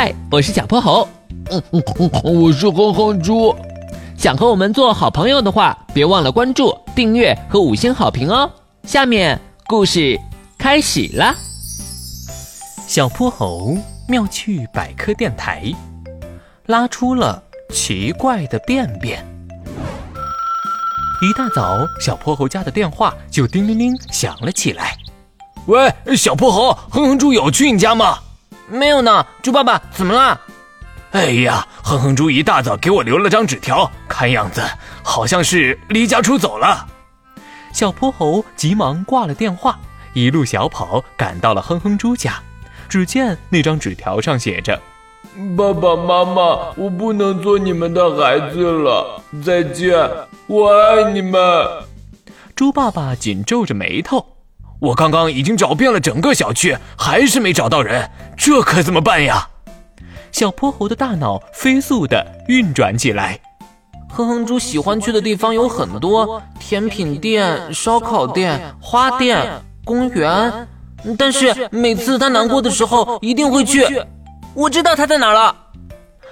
嗨，我是小泼猴。嗯嗯嗯，我是哼哼猪。想和我们做好朋友的话，别忘了关注、订阅和五星好评哦。下面故事开始啦。小泼猴妙趣百科电台拉出了奇怪的便便。一大早，小泼猴家的电话就叮铃铃响了起来。喂，小泼猴，哼哼猪有去你家吗？没有呢，猪爸爸，怎么了？哎呀，哼哼猪一大早给我留了张纸条，看样子好像是离家出走了。小泼猴急忙挂了电话，一路小跑赶到了哼哼猪家。只见那张纸条上写着：“爸爸妈妈，我不能做你们的孩子了，再见，我爱你们。”猪爸爸紧皱着眉头。我刚刚已经找遍了整个小区，还是没找到人，这可怎么办呀？小泼猴的大脑飞速地运转起来。哼哼猪喜欢去的地方有很多，甜品店、烧烤店、花店、公园，但是每次他难过的时候一定会去。我知道他在哪了。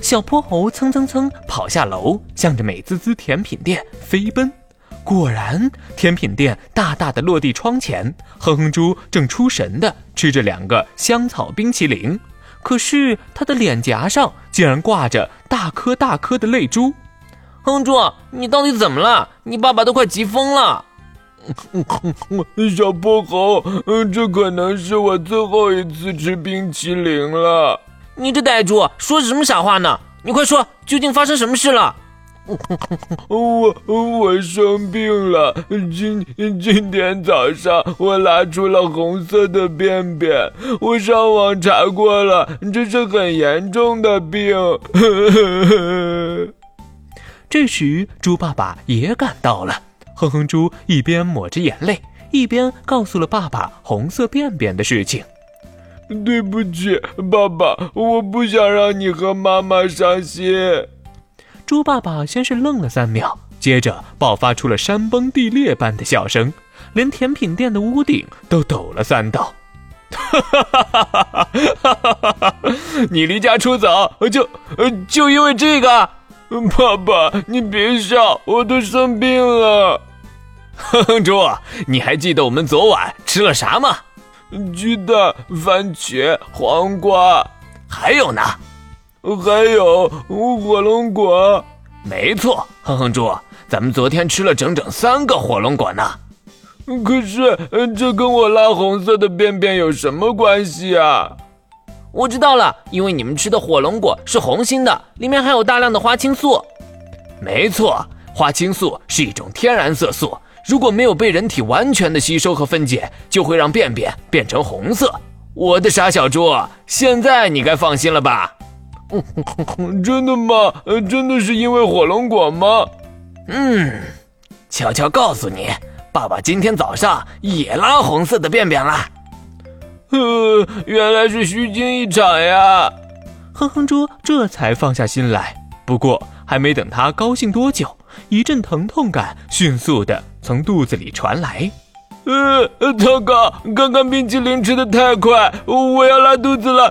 小泼猴蹭蹭蹭跑下楼，向着美滋滋甜品店飞奔。果然，甜品店大大的落地窗前，哼哼猪正出神的吃着两个香草冰淇淋，可是他的脸颊上竟然挂着大颗大颗的泪珠。哼哼猪，你到底怎么了？你爸爸都快急疯了。小泼猴，这可能是我最后一次吃冰淇淋了。你这呆猪，说什么傻话呢？你快说，究竟发生什么事了？我我生病了，今今天早上我拉出了红色的便便，我上网查过了，这是很严重的病。这时，猪爸爸也赶到了，哼哼猪一边抹着眼泪，一边告诉了爸爸红色便便的事情。对不起，爸爸，我不想让你和妈妈伤心。猪爸爸先是愣了三秒，接着爆发出了山崩地裂般的笑声，连甜品店的屋顶都抖了三抖。哈哈哈哈哈哈！你离家出走，就就因为这个？爸爸，你别笑，我都生病了。哼 哼猪，你还记得我们昨晚吃了啥吗？鸡蛋、番茄、黄瓜，还有呢？还有火龙果，没错，哼哼猪，咱们昨天吃了整整三个火龙果呢。可是这跟我拉红色的便便有什么关系啊？我知道了，因为你们吃的火龙果是红心的，里面含有大量的花青素。没错，花青素是一种天然色素，如果没有被人体完全的吸收和分解，就会让便便变成红色。我的傻小猪，现在你该放心了吧？真的吗？真的是因为火龙果吗？嗯，悄悄告诉你，爸爸今天早上也拉红色的便便了。呃，原来是虚惊一场呀！哼哼猪这才放下心来。不过还没等他高兴多久，一阵疼痛感迅速的从肚子里传来。呃，糟糕！刚刚冰淇淋吃的太快，我要拉肚子了。